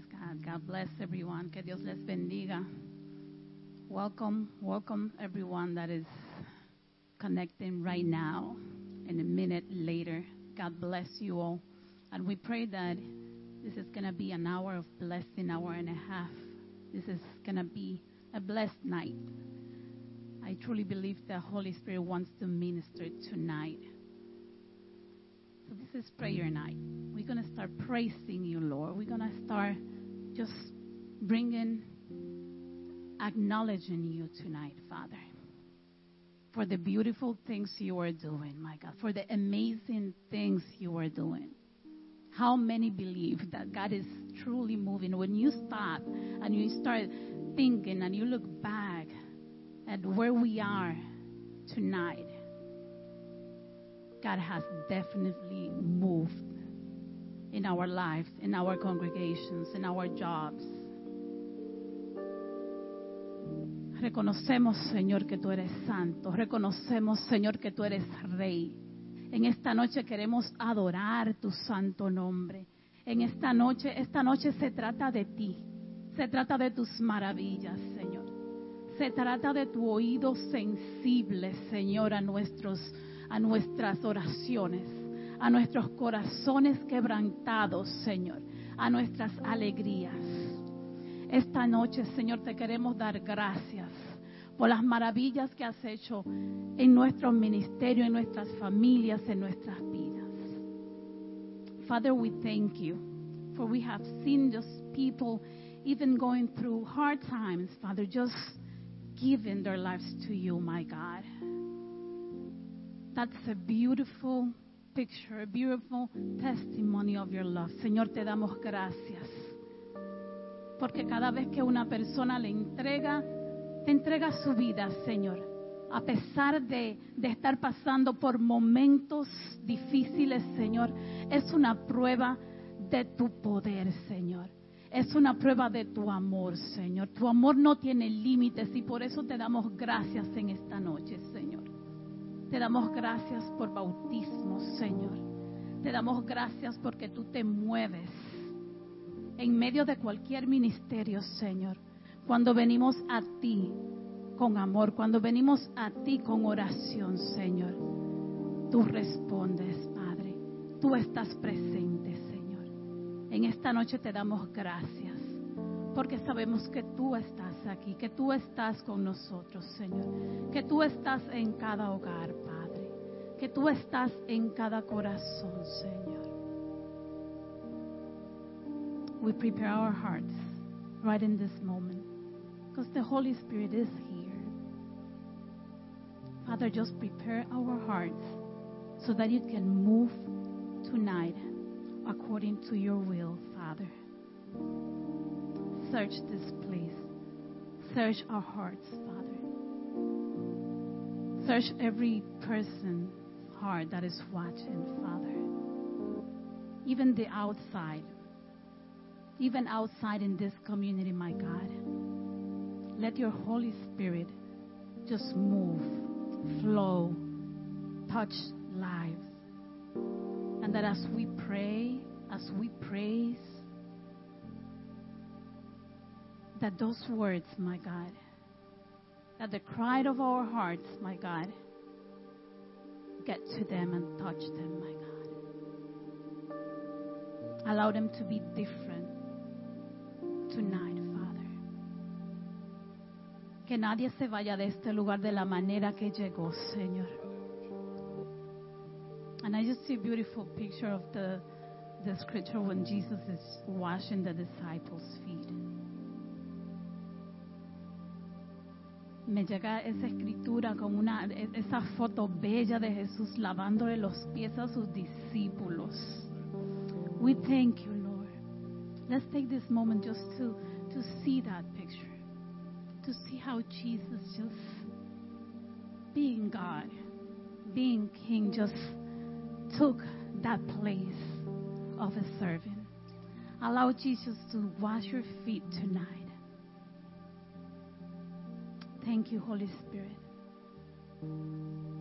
Praise God. God bless everyone. Que Dios les bendiga. Welcome, welcome everyone that is connecting right now and a minute later. God bless you all. And we pray that this is going to be an hour of blessing, hour and a half. This is going to be a blessed night. I truly believe the Holy Spirit wants to minister tonight. So this is prayer night. We're going to start praising you, Lord. We're going to start just bringing, acknowledging you tonight, Father, for the beautiful things you are doing, my God, for the amazing things you are doing. How many believe that God is truly moving? When you stop and you start thinking and you look back at where we are tonight, God has definitely moved in our lives, in our congregations, in our jobs. Reconocemos, Señor, que tú eres santo. Reconocemos, Señor, que tú eres rey. En esta noche queremos adorar tu santo nombre. En esta noche, esta noche se trata de ti. Se trata de tus maravillas, Señor. Se trata de tu oído sensible, Señor, a nuestros a nuestras oraciones, a nuestros corazones quebrantados, Señor, a nuestras alegrías. Esta noche, Señor, te queremos dar gracias por las maravillas que has hecho en nuestro ministerio, en nuestras familias, en nuestras vidas. Father, we thank you for we have seen just people even going through hard times, Father, just giving their lives to you, my God. That's a beautiful picture, a beautiful testimony of your love. Señor, te damos gracias. Porque cada vez que una persona le entrega, te entrega su vida, Señor. A pesar de, estar pasando por momentos difíciles, Señor, es una prueba de tu poder, Señor. Es una prueba de tu amor, Señor. Tu amor no tiene límites y por eso te damos gracias en esta noche. Te damos gracias por bautismo, Señor. Te damos gracias porque tú te mueves en medio de cualquier ministerio, Señor. Cuando venimos a ti con amor, cuando venimos a ti con oración, Señor, tú respondes, Padre. Tú estás presente, Señor. En esta noche te damos gracias porque sabemos que tú estás aquí, que tú estás con nosotros, Señor, que tú estás en cada hogar, Padre, que tú estás en cada corazón, Señor. We prepare our hearts right in this moment because the Holy Spirit is here. Father, just prepare our hearts so that you can move tonight according to your will, Father. Search this place. Search our hearts, Father. Search every person's heart that is watching, Father. Even the outside. Even outside in this community, my God. Let your Holy Spirit just move, flow, touch lives. And that as we pray, as we praise, that those words, my God, that the cry of our hearts, my God, get to them and touch them, my God. Allow them to be different tonight, Father. Que nadie se vaya de este lugar de la manera que llegó, Señor. And I just see a beautiful picture of the, the scripture when Jesus is washing the disciples' feet. Me llega esa escritura con una esa foto bella de Jesús lavándole los pies a sus discípulos. We thank you, Lord. Let's take this moment just to to see that picture. To see how Jesus just being God, being king just took that place of a servant. Allow Jesus to wash your feet tonight. Thank you, Holy Spirit.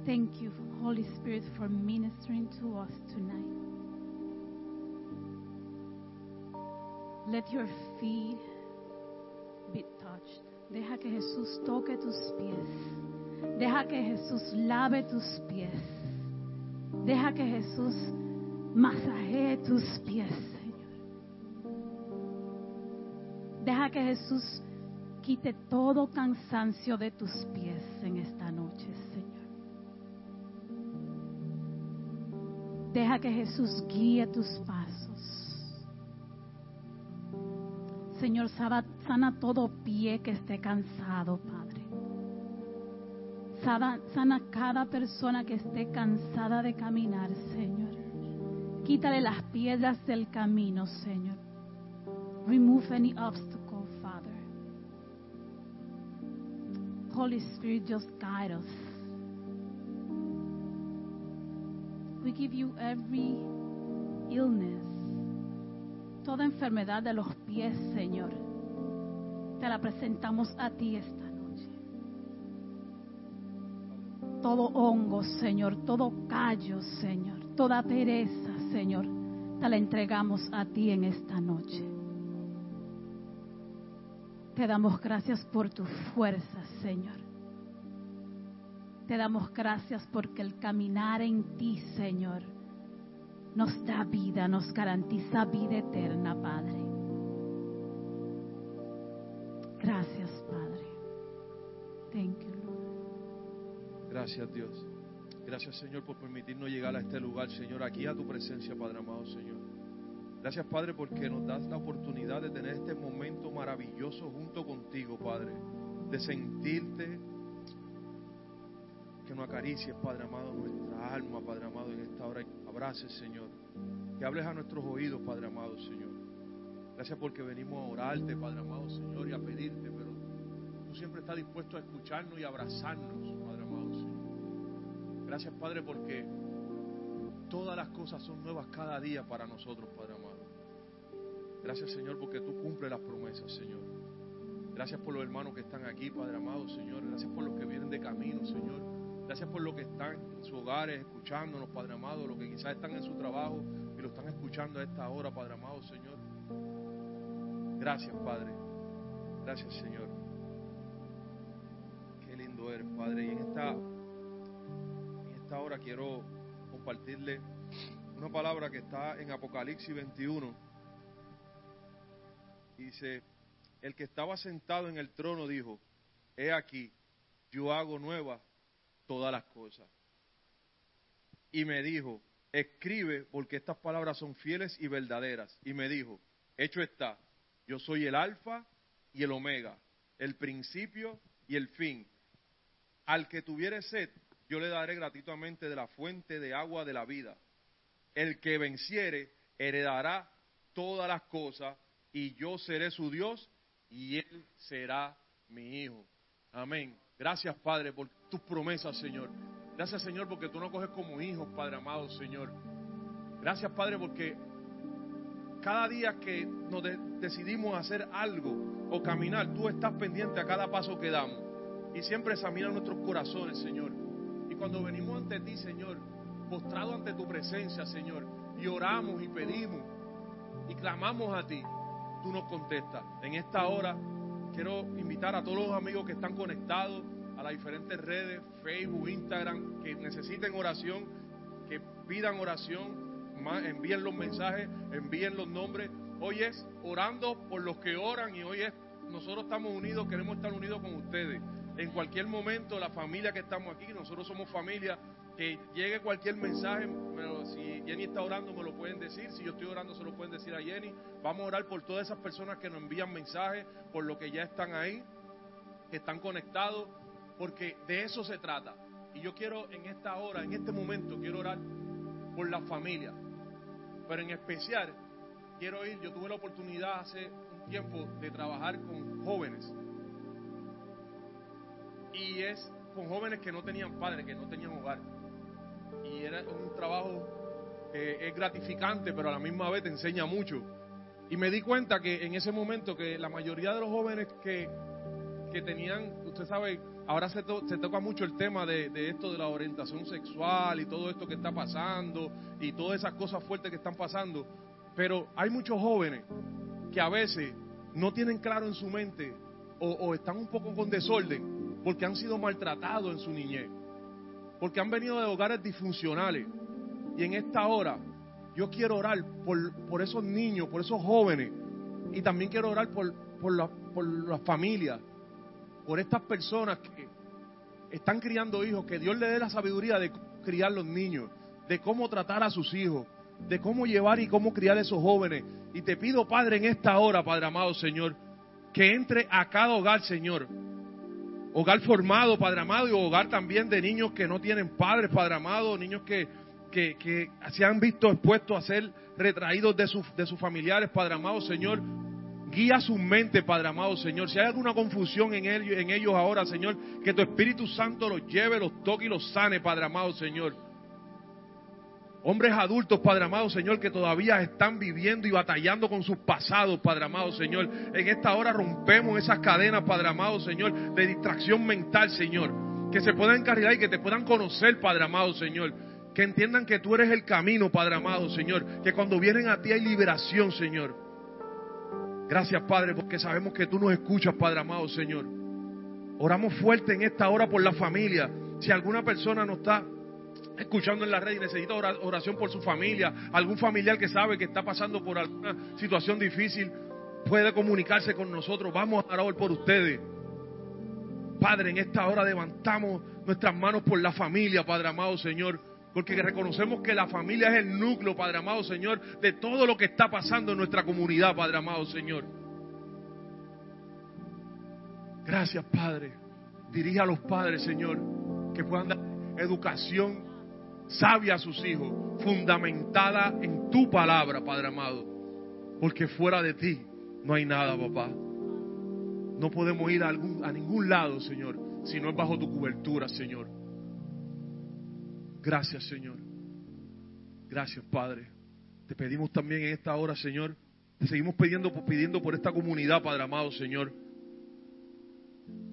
Thank you, Holy Spirit, for ministering to us tonight. Let your feet be touched. Deja que Jesús toque tus pies. Deja que Jesús lave tus pies. Deja que Jesús masajee tus pies, Señor. Deja que Jesús quite todo cansancio de tus pies en esta noche, Señor. Deja que Jesús guíe tus pasos. Señor, sana, todo pie que esté cansado, Padre. Sana, sana cada persona que esté cansada de caminar, Señor. Quítale las piedras del camino, Señor. Remove any obstacle, Holy Spirit, just guide us. We give you every illness, toda enfermedad de los pies, Señor. Te la presentamos a ti esta noche. Todo hongo, Señor, todo callo, Señor, toda pereza, Señor, te la entregamos a ti en esta noche. Te damos gracias por tu fuerza, Señor. Te damos gracias porque el caminar en ti, Señor, nos da vida, nos garantiza vida eterna, Padre. Gracias, Padre. Gracias Dios. Gracias Señor por permitirnos llegar a este lugar, Señor, aquí a tu presencia, Padre amado, Señor. Gracias Padre porque nos das la oportunidad de tener este momento maravilloso junto contigo, Padre. De sentirte, que nos acaricies, Padre amado, nuestra alma, Padre amado, en esta hora. Abraces, Señor. Que hables a nuestros oídos, Padre amado, Señor. Gracias porque venimos a orarte, Padre amado, Señor, y a pedirte, pero tú siempre estás dispuesto a escucharnos y abrazarnos, Padre amado, Señor. Gracias, Padre, porque todas las cosas son nuevas cada día para nosotros, Padre amado. Gracias, Señor, porque tú cumples las promesas, Señor. Gracias por los hermanos que están aquí, Padre amado, Señor. Gracias por los que vienen de camino, Señor. Gracias por los que están en sus hogares escuchándonos, Padre amado. Los que quizás están en su trabajo y lo están escuchando a esta hora, Padre amado, Señor. Gracias, Padre. Gracias, Señor. Qué lindo eres, Padre. Y en esta, en esta hora quiero compartirle una palabra que está en Apocalipsis 21. Dice, el que estaba sentado en el trono dijo, he aquí, yo hago nuevas todas las cosas. Y me dijo, escribe porque estas palabras son fieles y verdaderas. Y me dijo, hecho está, yo soy el alfa y el omega, el principio y el fin. Al que tuviere sed, yo le daré gratuitamente de la fuente de agua de la vida. El que venciere, heredará todas las cosas, y yo seré su Dios, y él será mi hijo. Amén. Gracias, Padre, por tus promesas, Señor. Gracias, Señor, porque tú nos coges como hijos, Padre amado, Señor. Gracias, Padre, porque cada día que nos de- decidimos hacer algo o caminar, tú estás pendiente a cada paso que damos. Y siempre examina nuestros corazones, Señor. Y cuando venimos ante ti, Señor, postrado ante tu presencia, Señor, y oramos y pedimos y clamamos a ti, tú nos contestas. En esta hora quiero invitar a todos los amigos que están conectados a las diferentes redes, Facebook, Instagram, que necesiten oración, que pidan oración, envíen los mensajes, envíen los nombres. Hoy es orando por los que oran y hoy es nosotros estamos unidos, queremos estar unidos con ustedes. En cualquier momento, la familia que estamos aquí, nosotros somos familia, que llegue cualquier mensaje, pero si Jenny está orando me lo pueden decir, si yo estoy orando se lo pueden decir a Jenny. Vamos a orar por todas esas personas que nos envían mensajes, por los que ya están ahí, que están conectados, porque de eso se trata. Y yo quiero en esta hora, en este momento, quiero orar por la familia. Pero en especial, quiero ir, yo tuve la oportunidad hace un tiempo de trabajar con jóvenes. Y es con jóvenes que no tenían padres, que no tenían hogar. Y era un trabajo que es gratificante, pero a la misma vez te enseña mucho. Y me di cuenta que en ese momento que la mayoría de los jóvenes que, que tenían, usted sabe, ahora se, se toca mucho el tema de, de esto de la orientación sexual y todo esto que está pasando y todas esas cosas fuertes que están pasando, pero hay muchos jóvenes que a veces no tienen claro en su mente o, o están un poco con desorden porque han sido maltratados en su niñez, porque han venido de hogares disfuncionales. Y en esta hora yo quiero orar por, por esos niños, por esos jóvenes, y también quiero orar por, por, la, por las familias, por estas personas que están criando hijos, que Dios le dé la sabiduría de criar los niños, de cómo tratar a sus hijos, de cómo llevar y cómo criar a esos jóvenes. Y te pido, Padre, en esta hora, Padre amado, Señor, que entre a cada hogar, Señor. Hogar formado, Padre amado, y hogar también de niños que no tienen padres, Padre amado, niños que, que, que se han visto expuestos a ser retraídos de, sus de sus familiares, Padre amado, Señor. Guía su mente, Padre amado, Señor. Si hay alguna confusión en ellos, en ellos ahora, Señor, que tu Espíritu Santo los lleve, los toque y los sane, Padre amado, Señor. Hombres adultos, Padre amado Señor, que todavía están viviendo y batallando con sus pasados, Padre amado Señor. En esta hora rompemos esas cadenas, Padre amado Señor, de distracción mental, Señor. Que se puedan encarrilar y que te puedan conocer, Padre amado Señor. Que entiendan que tú eres el camino, Padre amado Señor. Que cuando vienen a ti hay liberación, Señor. Gracias, Padre, porque sabemos que tú nos escuchas, Padre amado Señor. Oramos fuerte en esta hora por la familia. Si alguna persona no está escuchando en la red y necesita oración por su familia, algún familiar que sabe que está pasando por alguna situación difícil, puede comunicarse con nosotros. Vamos a orar por ustedes. Padre, en esta hora levantamos nuestras manos por la familia, Padre amado Señor, porque reconocemos que la familia es el núcleo, Padre amado Señor, de todo lo que está pasando en nuestra comunidad, Padre amado Señor. Gracias, Padre. Dirige a los padres, Señor, que puedan dar educación sabia a sus hijos, fundamentada en tu palabra, Padre amado. Porque fuera de ti no hay nada, papá. No podemos ir a ningún lado, Señor, si no es bajo tu cobertura, Señor. Gracias, Señor. Gracias, Padre. Te pedimos también en esta hora, Señor. Te seguimos pidiendo, pidiendo por esta comunidad, Padre amado, Señor.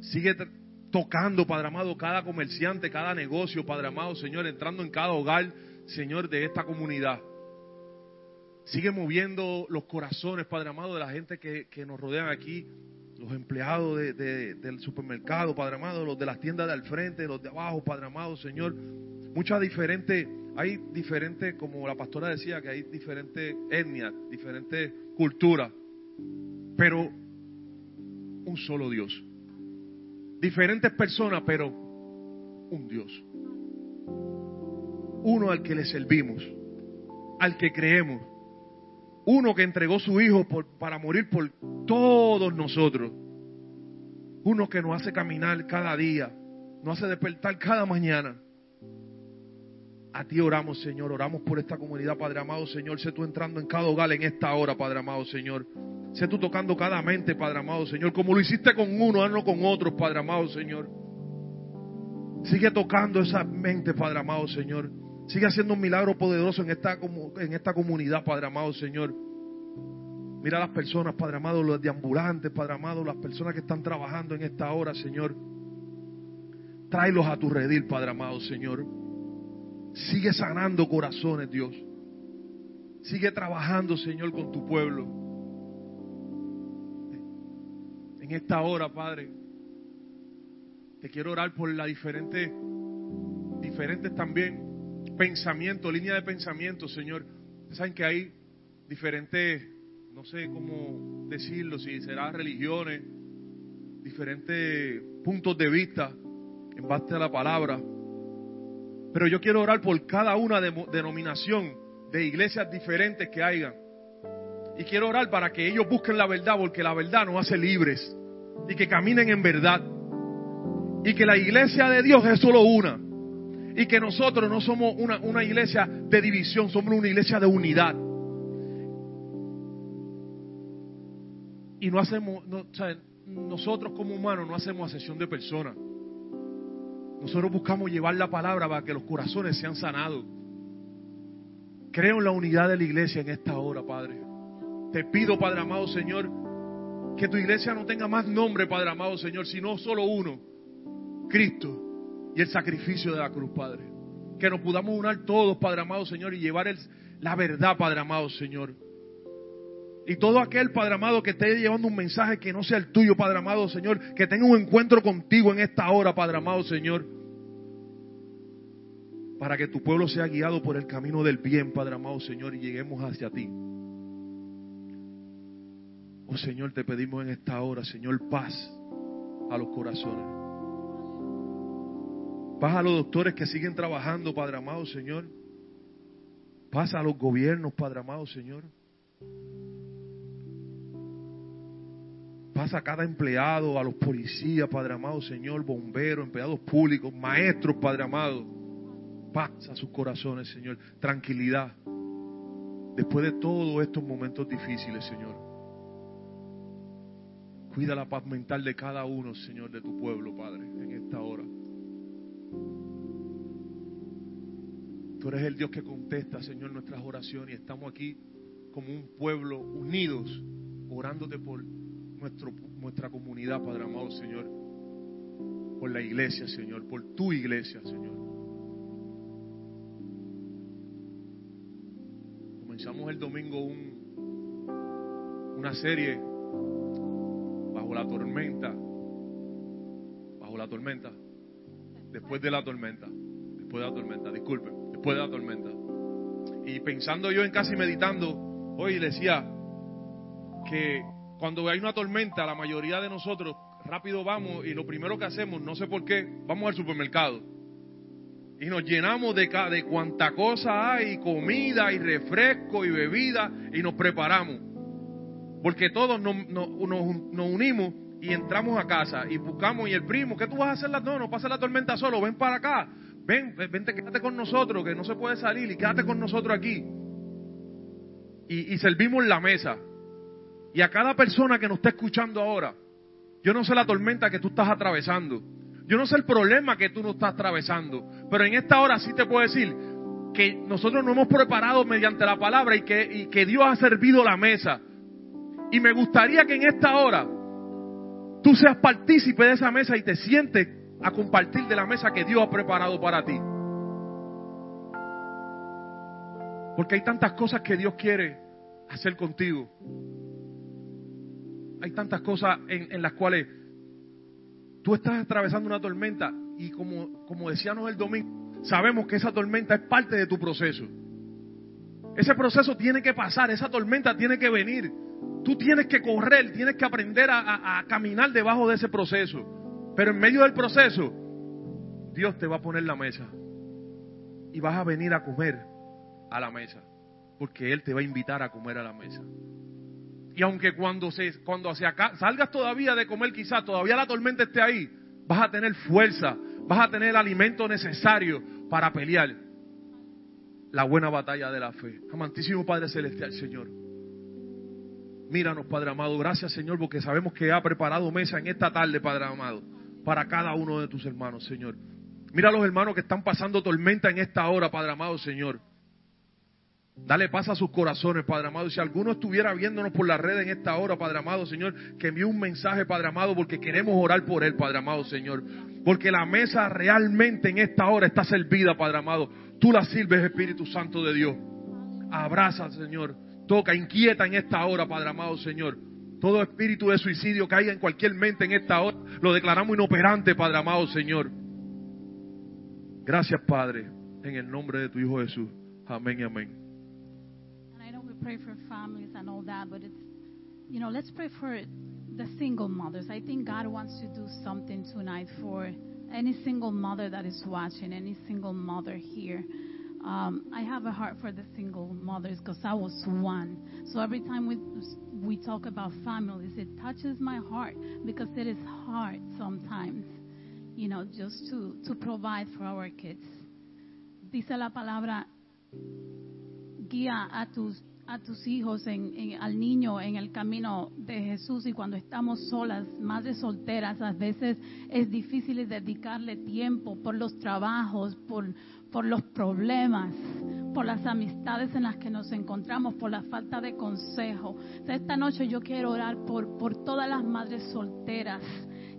Sigue tocando, Padre amado, cada comerciante, cada negocio, Padre amado, Señor, entrando en cada hogar, Señor, de esta comunidad. Sigue moviendo los corazones, Padre amado, de la gente que, nos rodean aquí, los empleados del supermercado, Padre amado, los de las tiendas de al frente, los de abajo, Padre amado, Señor. Muchas diferentes, hay diferentes, como la pastora decía, que hay diferentes etnias, diferentes culturas, pero un solo Dios diferentes personas, pero un Dios. Uno al que le servimos, al que creemos. Uno que entregó su Hijo para morir por todos nosotros. Uno que nos hace caminar cada día, nos hace despertar cada mañana. A ti oramos, Señor. Oramos por esta comunidad, Padre amado, Señor. Sé tú entrando en cada hogar en esta hora, Padre amado, Señor. Sé tú tocando cada mente, Padre amado Señor. Como lo hiciste con uno, hazlo con otros, Padre amado Señor. Sigue tocando esa mente, Padre amado Señor. Sigue haciendo un milagro poderoso en esta, en esta comunidad, Padre amado Señor. Mira las personas, Padre amado, los deambulantes, Padre amado, las personas que están trabajando en esta hora, Señor. Tráelos a tu redil, Padre amado, Señor. Sigue sanando corazones, Dios. Sigue trabajando, Señor, con tu pueblo en esta hora, Padre, te quiero orar por las diferentes, diferentes también pensamientos, líneas de pensamiento, Señor. Saben que hay diferentes, no sé cómo decirlo, si será religiones, diferentes puntos de vista en base a la palabra. Pero yo quiero orar por cada una de, denominación de iglesias diferentes que hayan y quiero orar para que ellos busquen la verdad, porque la verdad nos hace libres y que caminen en verdad. Y que la iglesia de Dios es solo una. Y que nosotros no somos una, una iglesia de división, somos una iglesia de unidad. Y no hacemos, nosotros como humanos no hacemos asesión de personas. Nosotros buscamos llevar la palabra para que los corazones sean sanados. Creo en la unidad de la iglesia en esta hora, Padre. Te pido, Padre amado Señor, que tu iglesia no tenga más nombre, Padre amado Señor, sino solo uno, Cristo y el sacrificio de la cruz, Padre. Que nos podamos unir todos, Padre amado Señor, y llevar la verdad, Padre amado Señor. Y todo aquel, Padre amado, que esté llevando un mensaje que no sea el tuyo, Padre amado, Señor, que tenga un encuentro contigo en esta hora, Padre amado, Señor. Para que tu pueblo sea guiado por el camino del bien, Padre amado, Señor, y lleguemos hacia ti. Oh Señor, te pedimos en esta hora, Señor, paz a los corazones. Paz a los doctores que siguen trabajando, Padre amado, Señor. Paz a los gobiernos, Padre amado, Señor. Paz a cada empleado, a los policías, Padre amado, Señor, bomberos, empleados públicos, maestros, Padre amado. Paz a sus corazones, Señor. Tranquilidad. Después de todos estos momentos difíciles, Señor. Cuida la paz mental de cada uno, Señor, de tu pueblo, Padre, en esta hora. Tú eres el Dios que contesta, Señor, nuestras oraciones y estamos aquí como un pueblo unidos, orándote por nuestra comunidad, Padre amado, Señor, por la iglesia, Señor, por tu iglesia, Señor. Comenzamos el domingo un, una serie la tormenta, bajo la tormenta, después de la tormenta, después de la tormenta, disculpen, después de la tormenta. Y pensando yo en casi meditando, hoy decía que cuando hay una tormenta, la mayoría de nosotros rápido vamos y lo primero que hacemos, no sé por qué, vamos al supermercado. Y nos llenamos de, de cuanta cosa hay, comida y refresco y bebida, y nos preparamos. Porque todos nos, unimos y entramos a casa y buscamos y el primo, ¿qué tú vas a hacer? No, no pasa la tormenta solo, ven para acá, ven, vente, quédate con nosotros, que no se puede salir y quédate con nosotros aquí. Y, y servimos la mesa. Y a cada persona que nos está escuchando ahora, yo no sé la tormenta que tú estás atravesando, yo no sé el problema que tú no estás atravesando, pero en esta hora sí te puedo decir que nosotros nos hemos preparado mediante la palabra y que, y que Dios ha servido la mesa. Y me gustaría que en esta hora tú seas partícipe de esa mesa y te sientes a compartir de la mesa que Dios ha preparado para ti. Porque hay tantas cosas que Dios quiere hacer contigo. Hay tantas cosas en, las cuales tú estás atravesando una tormenta y como, como decíamos el domingo, sabemos que esa tormenta es parte de tu proceso. Ese proceso tiene que pasar, esa tormenta tiene que venir. Tú tienes que correr, tienes que aprender a, caminar debajo de ese proceso. Pero en medio del proceso, Dios te va a poner la mesa. Y vas a venir a comer a la mesa. Porque Él te va a invitar a comer a la mesa. Y aunque cuando, se, cuando salgas todavía de comer, quizás todavía la tormenta esté ahí, vas a tener fuerza, vas a tener el alimento necesario para pelear la buena batalla de la fe. Amantísimo Padre Celestial, Señor. Míranos, Padre amado. Gracias, Señor, porque sabemos que ha preparado mesa en esta tarde, Padre amado, para cada uno de tus hermanos, Señor. Mira a los hermanos que están pasando tormenta en esta hora, Padre amado, Señor. Dale paz a sus corazones, Padre amado. Si alguno estuviera viéndonos por la red en esta hora, Padre amado, Señor, que envíe un mensaje, Padre amado, porque queremos orar por él, Padre amado, Señor. Porque la mesa realmente en esta hora está servida, Padre amado. Tú la sirves, Espíritu Santo de Dios. Abraza, Señor Toca, inquieta en esta hora, Padre amado Señor. Todo espíritu de suicidio haya en cualquier mente en esta hora, lo declaramos inoperante, Padre amado Señor. Gracias, Padre, en el nombre de tu Hijo Jesús. Amén y amén. And I know we pray for families and all that, but it's, you know, let's pray for the single mothers. I think God wants to do something tonight for any single mother that is watching, any single mother here. Um, I have a heart for the single mothers because I was one. So every time we we talk about families, it touches my heart because it is hard sometimes, you know, just to to provide for our kids. Dice la palabra, guía a tus a tus hijos, en, en, al niño en el camino de Jesús y cuando estamos solas, madres solteras, a veces es difícil dedicarle tiempo por los trabajos, por, por los problemas, por las amistades en las que nos encontramos, por la falta de consejo. Esta noche yo quiero orar por, todas las madres solteras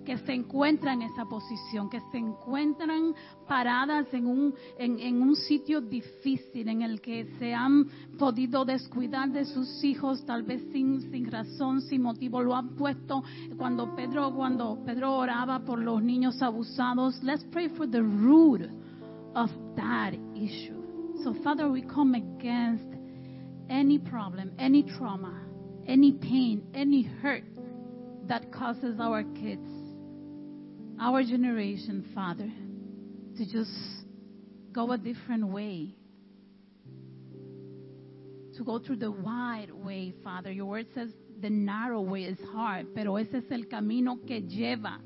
que se encuentran en esa posición, que se encuentran paradas en un, en, en un sitio difícil en el que se han podido descuidar de sus hijos, tal vez sin, sin razón, sin motivo, lo han puesto cuando Pedro, cuando Pedro oraba por los niños abusados. Let's pray for the root of that issue. So Father, we come against any problem, any trauma, any pain, any hurt that causes our kids, our generation, Father, to just go a different way. To go through the wide way, Father. Your word says the narrow way is hard, pero ese es el camino que lleva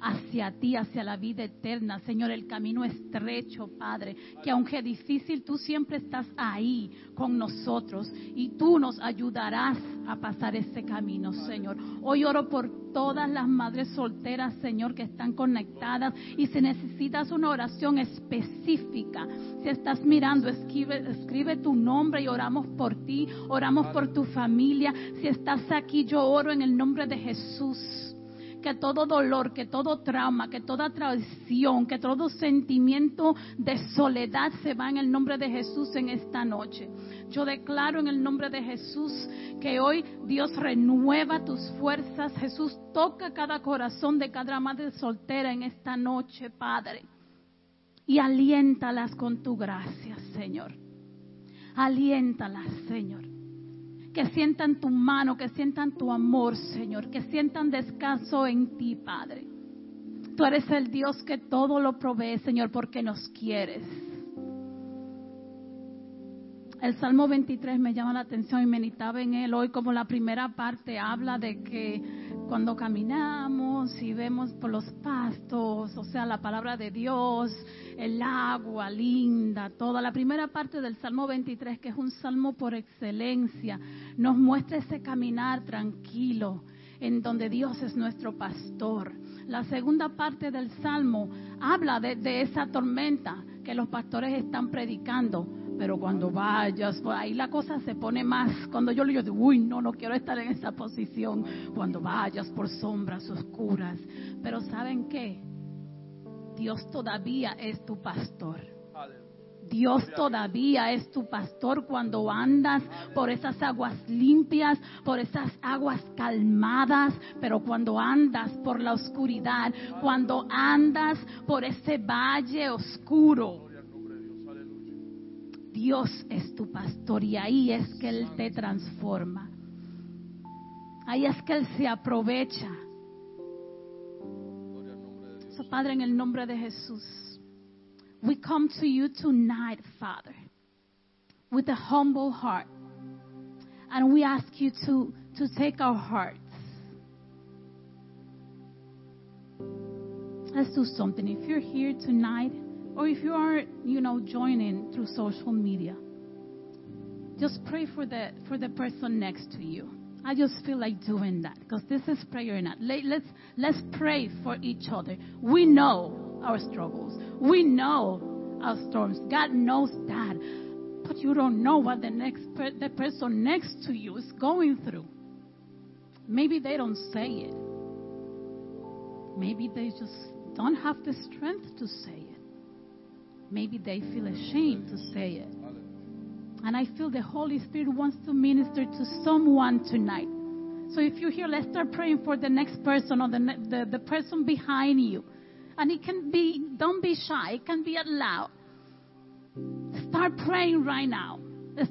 hacia ti, hacia la vida eterna. Señor, el camino estrecho, Padre, que aunque difícil, tú siempre estás ahí con nosotros y tú nos ayudarás a pasar ese camino, Señor. Hoy oro por todas las madres solteras, Señor, que están conectadas y si necesitas una oración específica, si estás mirando, escribe, escribe tu nombre y oramos por ti, oramos por tu familia. Si estás aquí, yo oro en el nombre de Jesús que todo dolor, que todo trauma, que toda traición, que todo sentimiento de soledad se va en el nombre de Jesús en esta noche. Yo declaro en el nombre de Jesús que hoy Dios renueva tus fuerzas. Jesús toca cada corazón de cada madre soltera en esta noche, Padre. Y aliéntalas con tu gracia, Señor. Aliéntalas, Señor que sientan tu mano, que sientan tu amor, Señor, que sientan descanso en ti, Padre. Tú eres el Dios que todo lo provee, Señor, porque nos quieres. El Salmo 23 me llama la atención y meditaba en él hoy como la primera parte habla de que cuando caminamos y vemos por los pastos, o sea, la palabra de Dios, el agua linda, toda la primera parte del Salmo 23, que es un salmo por excelencia, nos muestra ese caminar tranquilo en donde Dios es nuestro pastor. La segunda parte del salmo habla de esa tormenta que los pastores están predicando pero cuando vayas, ahí la cosa se pone más. Cuando yo le digo, uy, no, no quiero estar en esa posición. Cuando vayas por sombras oscuras. Pero ¿saben qué? Dios todavía es tu pastor. Dios todavía es tu pastor cuando andas por esas aguas limpias, por esas aguas calmadas, pero cuando andas por la oscuridad, cuando andas por ese valle oscuro, Dios es tu pastor y ahí es que Él te transforma. Ahí es que Él se aprovecha. So, Padre, en el nombre de Jesús, we come to you tonight, Father, with a humble heart. And we ask you to, to take our hearts. Let's do something. If you're here tonight, or if you are, you know, joining through social media, just pray for the for the person next to you. I just feel like doing that because this is prayer night. Let's let's pray for each other. We know our struggles. We know our storms. God knows that, but you don't know what the next the person next to you is going through. Maybe they don't say it. Maybe they just don't have the strength to say it. Maybe they feel ashamed to say it. And I feel the Holy Spirit wants to minister to someone tonight. So if you're here, let's start praying for the next person or the, the, the person behind you. And it can be, don't be shy, it can be out loud. Start praying right now.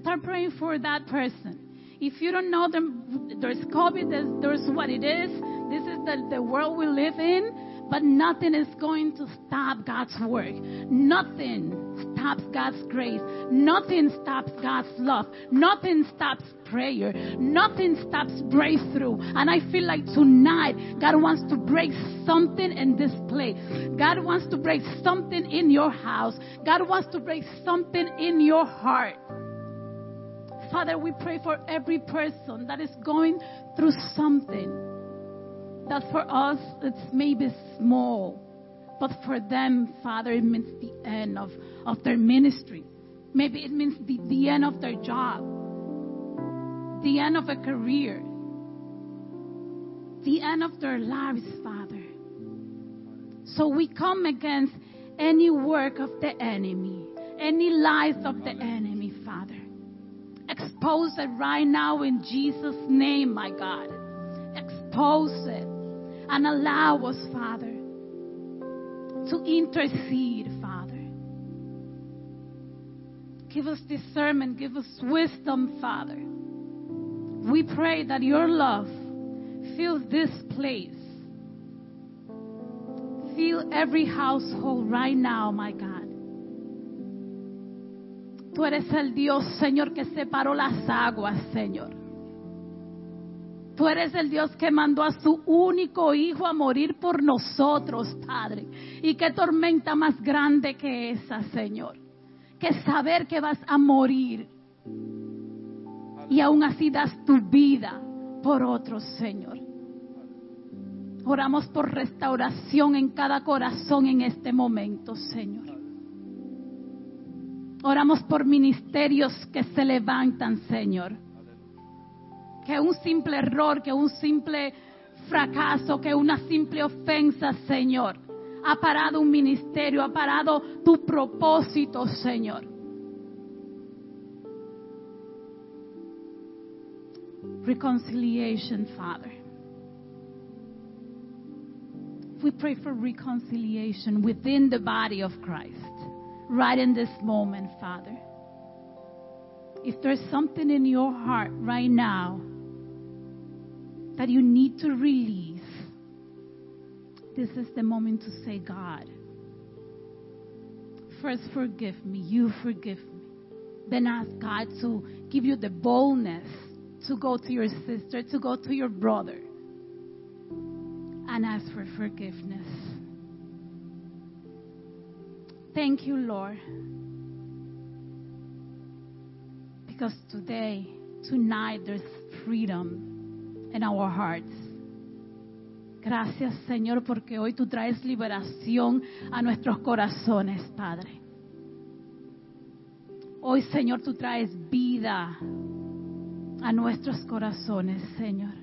Start praying for that person. If you don't know them, there's COVID, there's, there's what it is. This is the, the world we live in. But nothing is going to stop God's work. Nothing stops God's grace. Nothing stops God's love. Nothing stops prayer. Nothing stops breakthrough. And I feel like tonight God wants to break something in this place. God wants to break something in your house. God wants to break something in your heart. Father, we pray for every person that is going through something that for us it's maybe small, but for them, Father, it means the end of, of their ministry. Maybe it means the, the end of their job, the end of a career, the end of their lives, Father. So we come against any work of the enemy, any lies of the enemy, Father. Expose it right now in Jesus' name, my God. Expose it and allow us, Father, to intercede, Father. Give us discernment, give us wisdom, Father. We pray that your love fills this place. Fill every household right now, my God. Tú eres el Dios, Señor, que separó las aguas, Señor. Tú eres el Dios que mandó a su único hijo a morir por nosotros, Padre. Y qué tormenta más grande que esa, Señor. Que saber que vas a morir. Y aún así das tu vida por otros, Señor. Oramos por restauración en cada corazón en este momento, Señor. Oramos por ministerios que se levantan, Señor. Que un simple error, que un simple fracaso, que una simple ofensa, Señor, ha parado un ministerio, ha parado tu propósito, Señor. Reconciliation, Father. We pray for reconciliation within the body of Christ right in this moment, Father. If there's something in your heart right now that you need to release, this is the moment to say, God, first forgive me, you forgive me. Then ask God to give you the boldness to go to your sister, to go to your brother, and ask for forgiveness. Thank you, Lord. Because today, tonight, there's freedom in our hearts. Gracias, Señor, porque hoy tú traes liberación a nuestros corazones, Padre. Hoy, Señor, tú traes vida a nuestros corazones, Señor.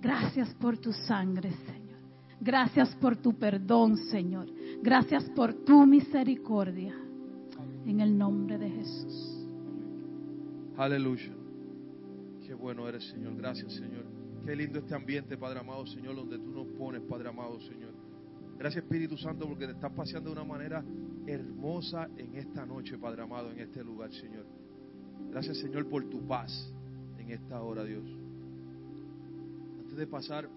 Gracias por tu sangre, Señor. Gracias por tu perdón, Señor. Gracias por tu misericordia. En el nombre de Jesús. Aleluya. Bueno eres, Señor. Gracias, Señor. Qué lindo este ambiente, Padre amado, Señor, donde tú nos pones, Padre amado, Señor. Gracias, Espíritu Santo, porque te estás paseando de una manera hermosa en esta noche, Padre amado, en este lugar, Señor. Gracias, Señor, por tu paz en esta hora, Dios. Antes de pasar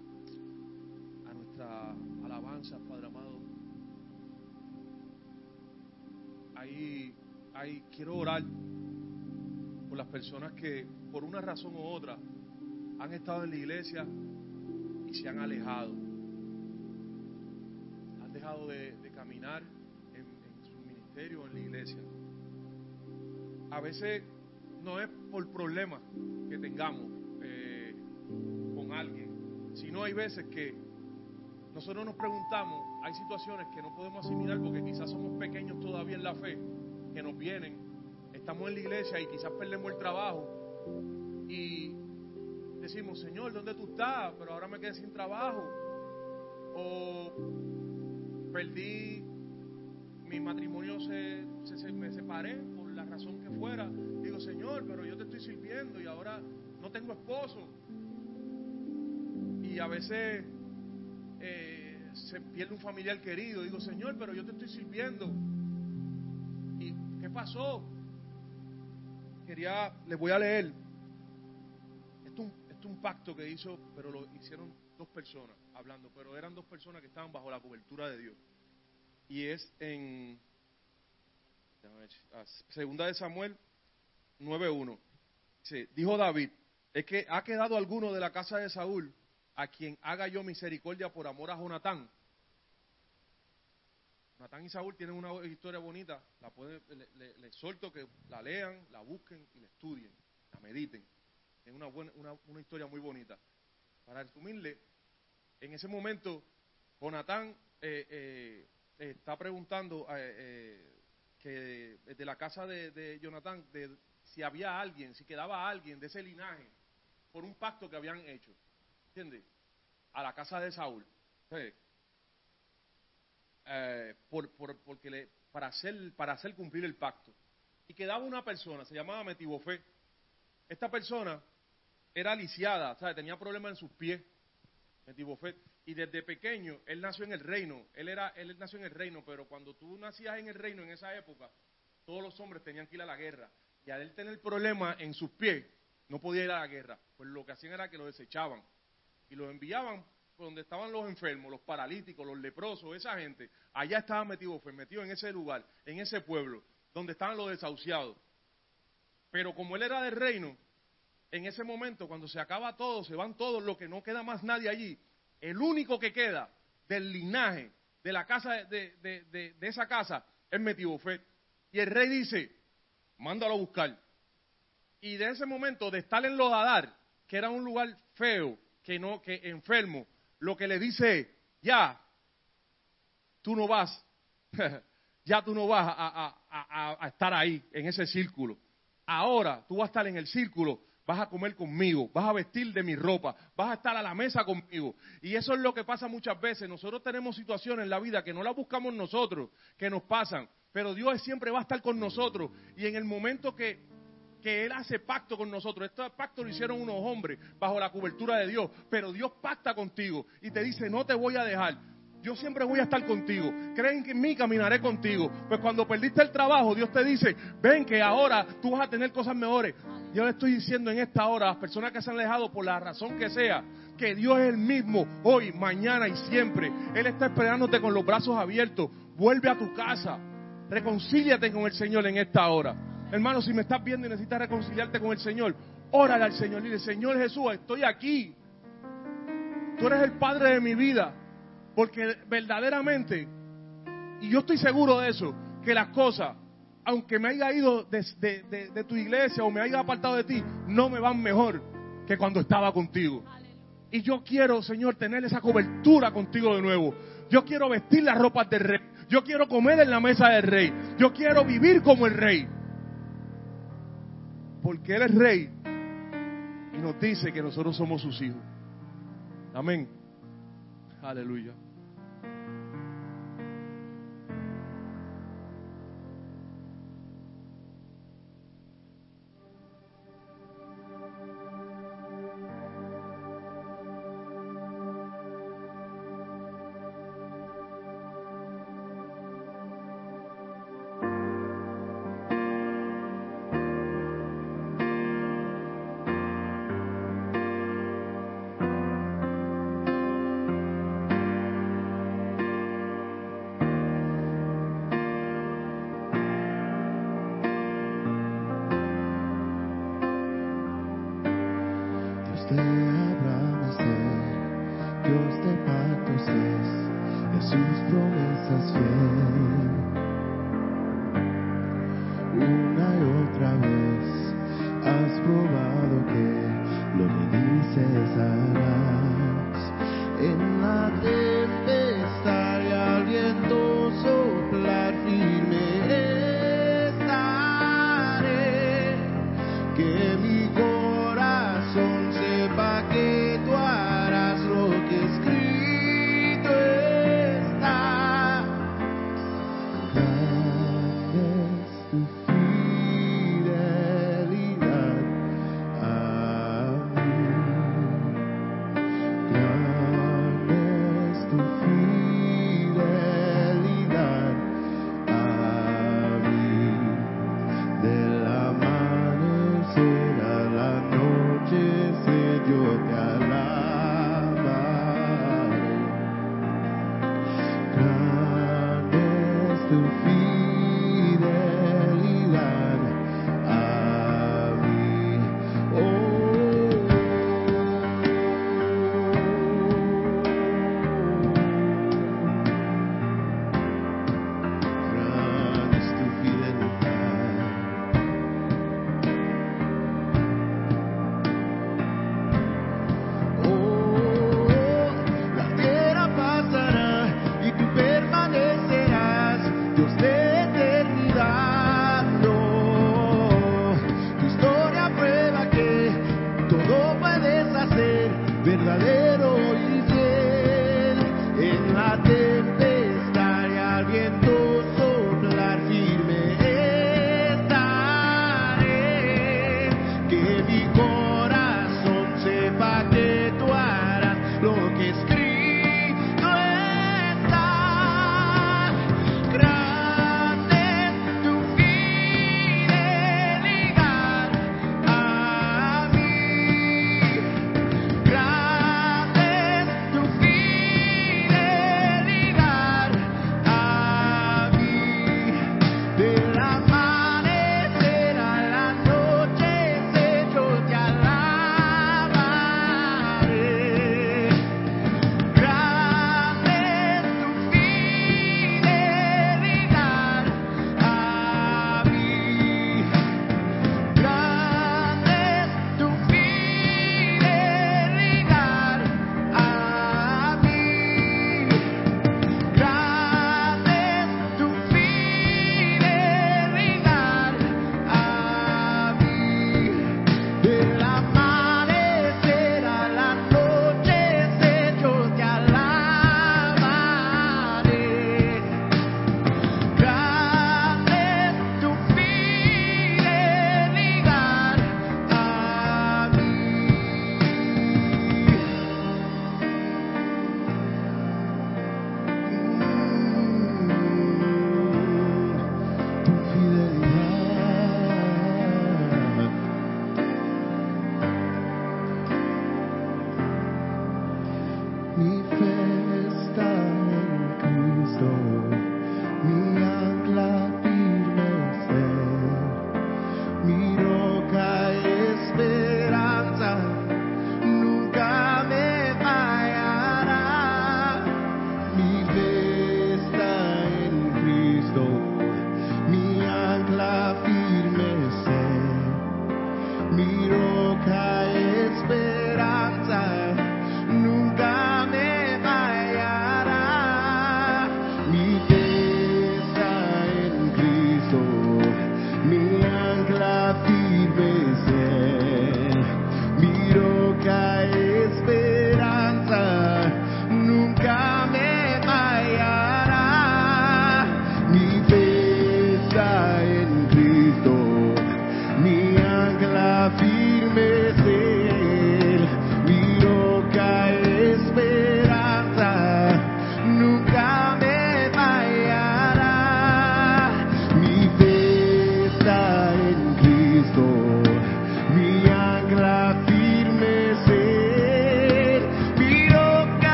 a nuestra alabanza, Padre amado, ahí, ahí quiero orar por las personas que, por una razón u otra, han estado en la iglesia y se han alejado. Han dejado de, caminar en, en, su ministerio, en la iglesia. A veces no es por problemas que tengamos eh, con alguien, sino hay veces que nosotros nos preguntamos, hay situaciones que no podemos asimilar porque quizás somos pequeños todavía en la fe, que nos vienen, estamos en la iglesia y quizás perdemos el trabajo y decimos, Señor, ¿dónde tú estás? Pero ahora me quedé sin trabajo. O perdí mi matrimonio, se, se, se, me separé por la razón que fuera. Digo, Señor, pero yo te estoy sirviendo y ahora no tengo esposo. Y a veces eh, se pierde un familiar querido. Digo, Señor, pero yo te estoy sirviendo. ¿Y qué pasó? Quería, les voy a leer. Esto, un, esto un pacto que hizo, pero lo hicieron dos personas hablando, pero eran dos personas que estaban bajo la cobertura de Dios. Y es en Segunda de Samuel 9.1. Dice, dijo David, es que ha quedado alguno de la casa de Saúl a quien haga yo misericordia por amor a Jonatán. Jonatán y Saúl tienen una historia bonita, la pueden, le, le, que la lean, la busquen y la estudien, la mediten. Es una, buena, una, historia muy bonita. Para resumirle, en ese momento, Jonatán eh, eh, está preguntando eh, que de la casa de, de Jonatán, si había alguien, si quedaba alguien de ese linaje, por un pacto que habían hecho, ¿entiendes? A la casa de Saúl. Eh, por, por- porque le- para, hacer, para hacer cumplir el pacto. Y quedaba una persona, se llamaba Metibofé. Esta persona era lisiada, ¿sabe? tenía problemas en sus pies. Metibofet. Y desde pequeño, él nació en el reino. Él, era, él nació en el reino, pero cuando tú nacías en el reino en esa época, todos los hombres tenían que ir a la guerra. Y al él tener problemas en sus pies, no podía ir a la guerra. Pues lo que hacían era que lo desechaban. Y lo enviaban donde estaban los enfermos, los paralíticos, los leprosos, esa gente. Allá estaba metido, fue metido en ese lugar, en ese pueblo, donde estaban los desahuciados. Pero como él era del reino, en ese momento, cuando se acaba todo, se van todos, lo que no queda más nadie allí, el único que queda del linaje de la casa de, de- esa casa es Metibofet. Y el rey dice, mándalo a buscar. Y de ese momento, de estar en Lodadar, que era un lugar feo, que no, que enfermo, lo que le dice ya, tú no vas, ya tú no vas a estar ahí, en ese círculo. Ahora tú vas a estar en el círculo, vas a comer conmigo, vas a vestir de mi ropa, vas a estar a la mesa conmigo. Y eso es lo que pasa muchas veces. Nosotros tenemos situaciones en la vida que no las buscamos nosotros, que nos pasan, pero Dios siempre va a estar con nosotros. Y en el momento que, que Él hace pacto con nosotros, este pacto lo hicieron unos hombres bajo la cobertura de Dios, pero Dios pacta contigo y te dice, no te voy a dejar. Yo siempre voy a estar contigo. Creen que en mí caminaré contigo. Pues cuando perdiste el trabajo, Dios te dice, ven que ahora tú vas a tener cosas mejores. Yo le estoy diciendo en esta hora a las personas que se han alejado por la razón que sea, que Dios es el mismo hoy, mañana y siempre. Él está esperándote con los brazos abiertos. Vuelve a tu casa. Reconcíliate con el Señor en esta hora. Hermano, si me estás viendo y necesitas reconciliarte con el Señor, órale al Señor. Dile, Señor Jesús, estoy aquí. Tú eres el Padre de mi vida. Porque verdaderamente, y yo estoy seguro de eso, que las cosas, aunque me haya ido de, de- tu iglesia o me haya apartado de ti, no me van mejor que cuando estaba contigo. Y yo quiero, Señor, tener esa cobertura contigo de nuevo. Yo quiero vestir las ropas del rey. Yo quiero comer en la mesa del rey. Yo quiero vivir como el rey. Porque Él es rey y nos dice que nosotros somos sus hijos. Amén. Aleluya.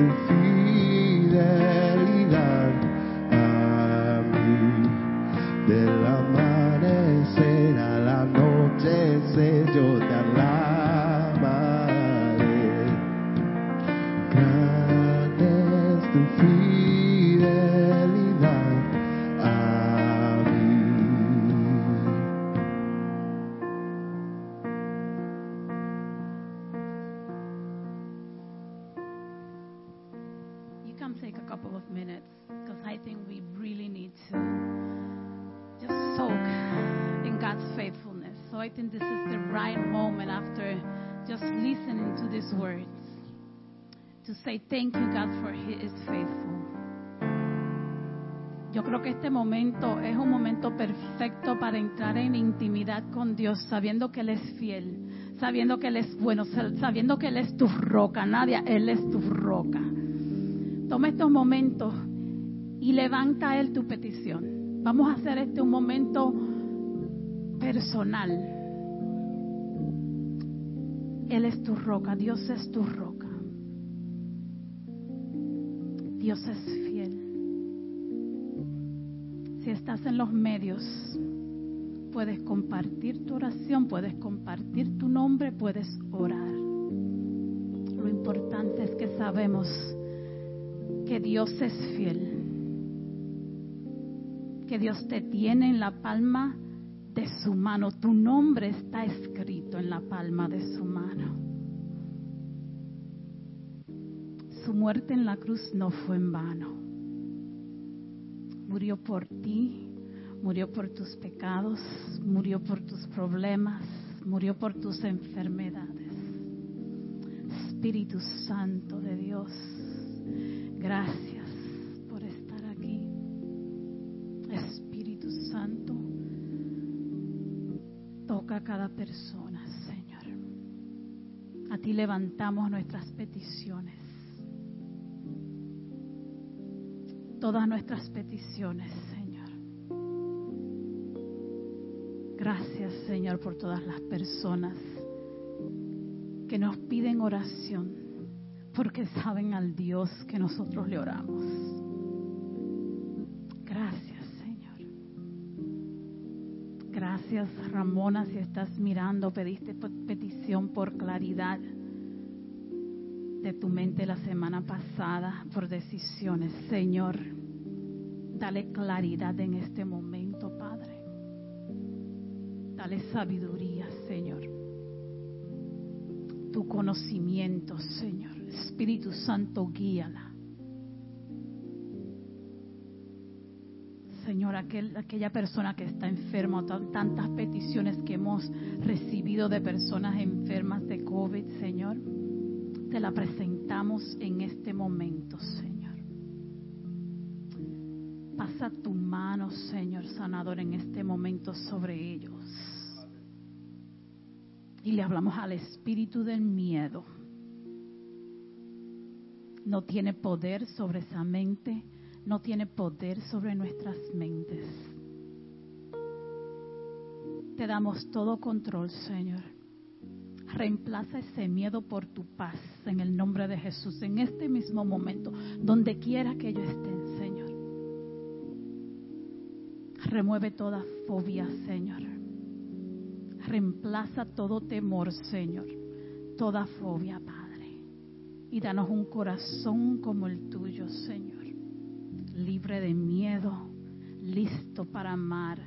Es que este momento es un momento perfecto para entrar en intimidad con Dios, sabiendo que Él es fiel, sabiendo que Él es bueno, sabiendo que Él es tu roca, nadie, Él es tu roca. Toma estos momentos y levanta Él tu petición. Vamos a hacer este un momento personal. Él es tu roca, Dios es tu roca. Dios es fiel. Estás en los medios, puedes compartir tu oración, puedes compartir tu nombre, puedes orar. Lo importante es que sabemos que Dios es fiel, que Dios te tiene en la palma de su mano, tu nombre está escrito en la palma de su mano. Su muerte en la cruz no fue en vano. Murió por ti, murió por tus pecados, murió por tus problemas, murió por tus enfermedades. Espíritu Santo de Dios, gracias por estar aquí. Espíritu Santo, toca a cada persona, Señor. A ti levantamos nuestras peticiones. Todas nuestras peticiones, Señor. Gracias, Señor, por todas las personas que nos piden oración, porque saben al Dios que nosotros le oramos. Gracias, Señor. Gracias, Ramona, si estás mirando, pediste petición por claridad de tu mente la semana pasada por decisiones. Señor, dale claridad en este momento, Padre. Dale sabiduría, Señor. Tu conocimiento, Señor. Espíritu Santo, guíala. Señor, aquel, aquella persona que está enferma, tantas peticiones que hemos recibido de personas enfermas de COVID, Señor te la presentamos en este momento, Señor. Pasa tu mano, Señor sanador, en este momento sobre ellos. Y le hablamos al espíritu del miedo. No tiene poder sobre esa mente, no tiene poder sobre nuestras mentes. Te damos todo control, Señor reemplaza ese miedo por tu paz en el nombre de Jesús, en este mismo momento, donde quiera que ellos estén, Señor. Remueve toda fobia, Señor. Reemplaza todo temor, Señor. Toda fobia, Padre. Y danos un corazón como el tuyo, Señor. Libre de miedo, listo para amar.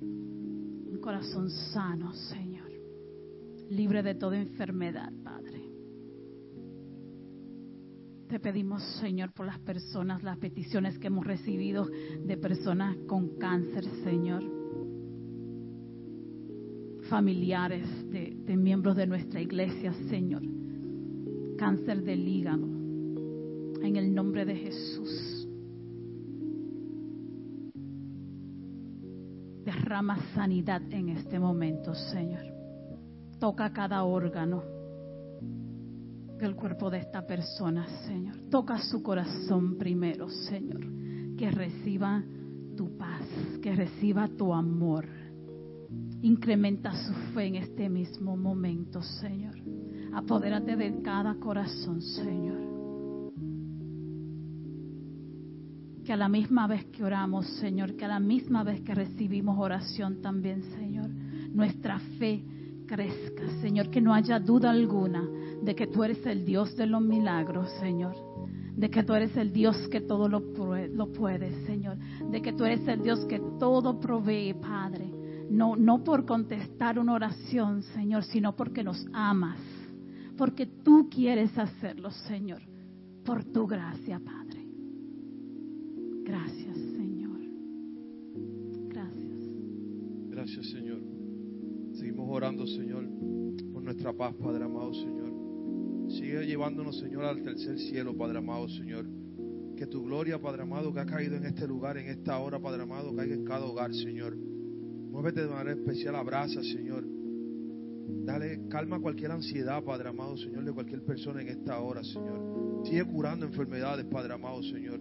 Un corazón sano, Señor libre de toda enfermedad, Padre. Te pedimos, Señor, por las personas, las peticiones que hemos recibido de personas con cáncer, Señor. Familiares de, miembros de nuestra iglesia, Señor. Cáncer del hígado. En el nombre de Jesús. Derrama sanidad en este momento, Señor toca cada órgano del cuerpo de esta persona, Señor. Toca su corazón primero, Señor. Que reciba tu paz, que reciba tu amor. Incrementa su fe en este mismo momento, Señor. Apodérate de cada corazón, Señor. Que a la misma vez que oramos, Señor, que a la misma vez que recibimos oración también, Señor, nuestra fe crezca, Señor, que no haya duda alguna de que tú eres el Dios de los milagros, Señor. De que tú eres el Dios que todo lo, lo puede, Señor. De que tú eres el Dios que todo provee, Padre. No, no por contestar una oración, Señor, sino porque nos amas. Porque tú quieres hacerlo, Señor. Por tu gracia, Padre. Gracias, Señor. Gracias. Gracias, Señor orando, Señor, por nuestra paz, Padre amado, Señor. Sigue llevándonos, Señor, al tercer cielo, Padre amado, Señor. que tu gloria, Padre amado, que ha caído en este lugar, en esta hora, Padre amado, caiga en cada hogar, Señor. Muévete de manera especial, abraza, Señor. Dale calma a cualquier ansiedad, Padre amado, Señor, de cualquier persona en esta hora, Señor. Sigue curando enfermedades, Padre amado, Señor.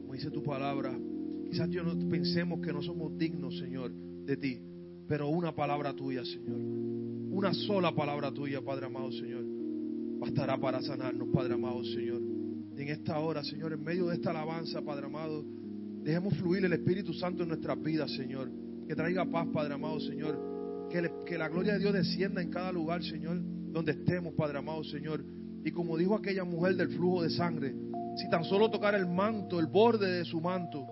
Como dice tu palabra, quizás yo no pensemos que no somos dignos, Señor, de ti, pero una palabra tuya, Señor. Una sola palabra tuya, Padre amado, Señor. Bastará para sanarnos, Padre amado, Señor. En esta hora, Señor, en medio de esta alabanza, Padre amado, dejemos fluir el Espíritu Santo en nuestras vidas, Señor. Que traiga paz, Padre amado, Señor que, que la gloria de Dios descienda en cada lugar, Señor, donde estemos, Padre amado, Señor. Y como dijo aquella mujer del flujo de sangre, si tan solo tocar el manto, el borde de su manto,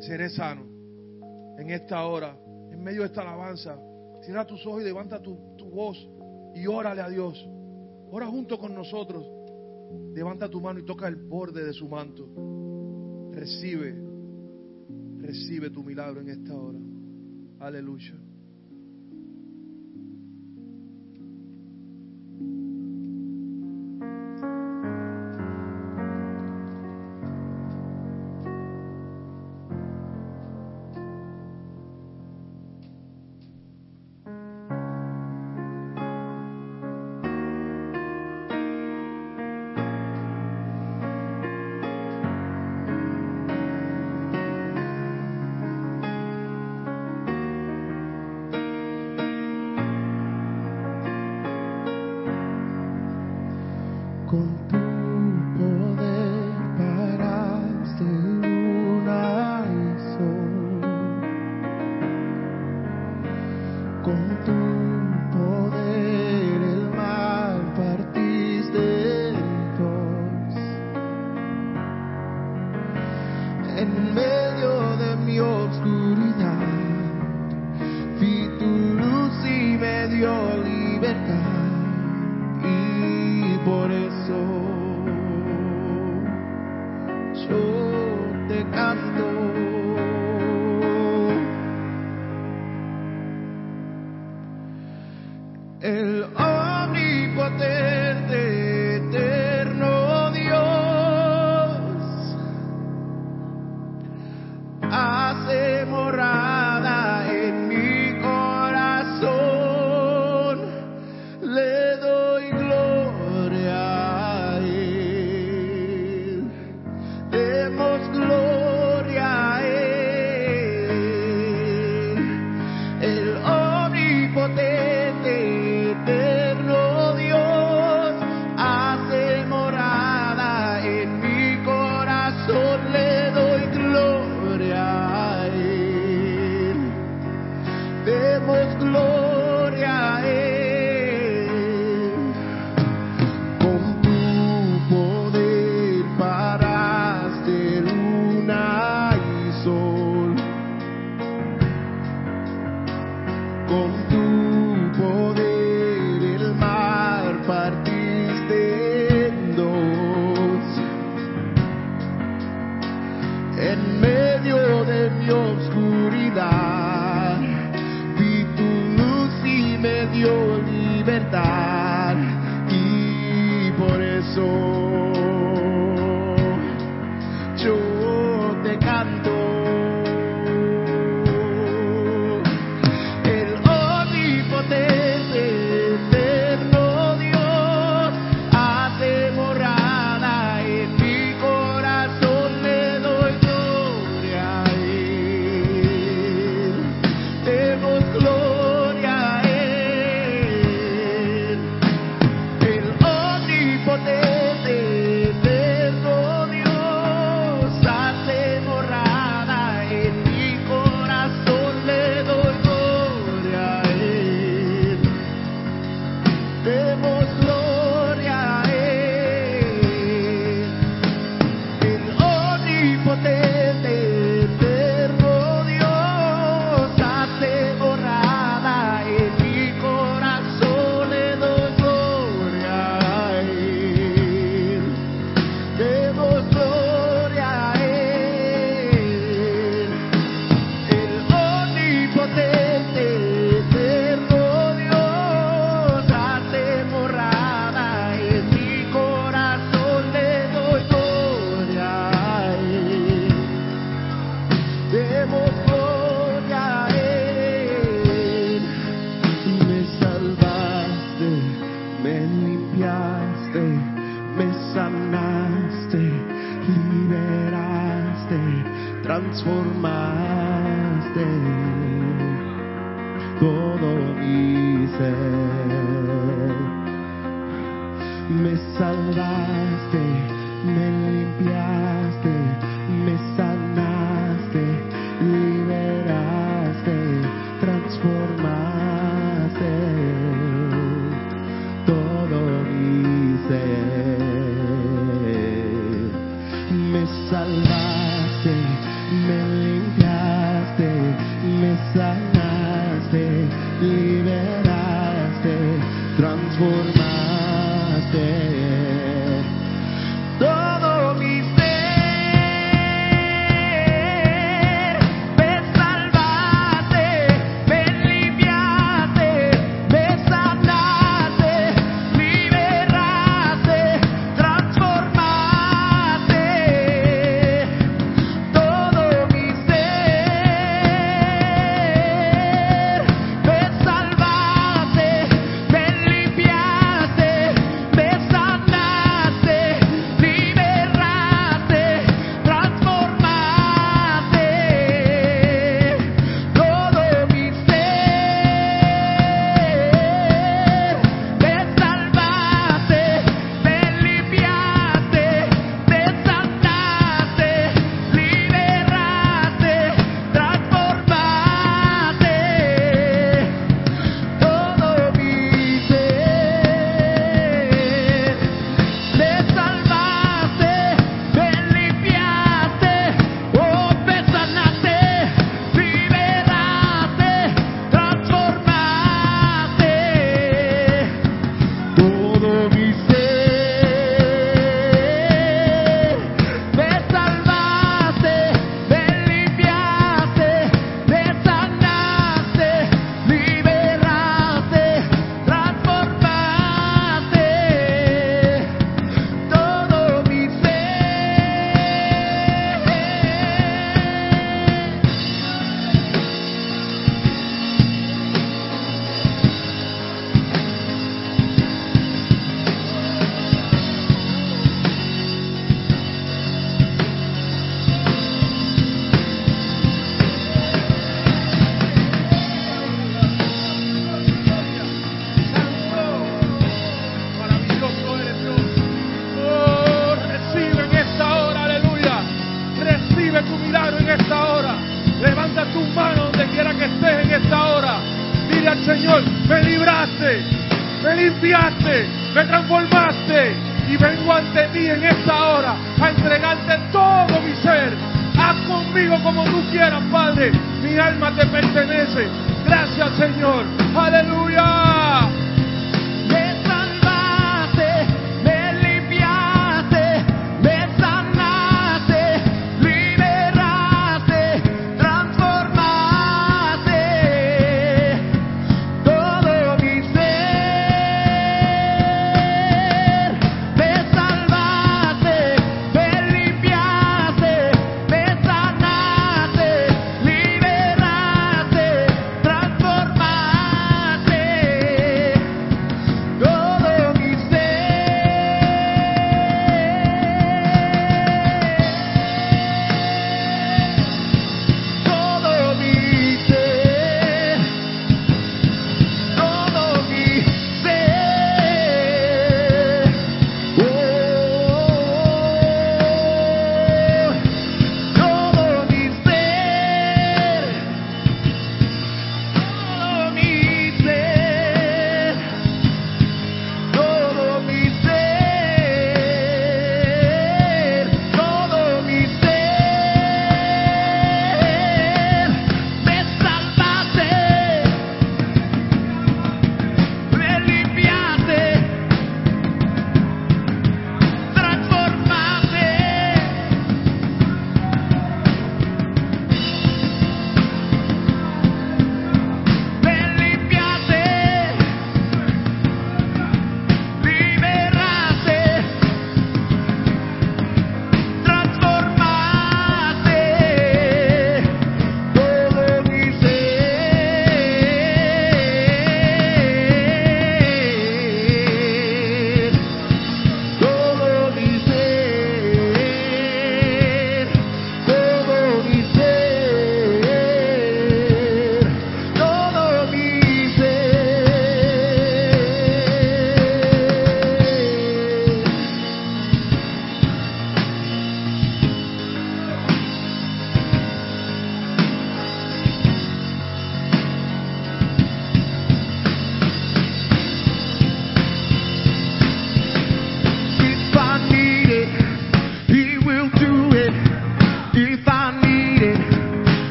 seré sano. En esta hora, en medio de esta alabanza, cierra tus ojos y levanta tu, tu voz y órale a Dios. Ora junto con nosotros. Levanta tu mano y toca el borde de su manto. Recibe, recibe tu milagro en esta hora. Aleluya.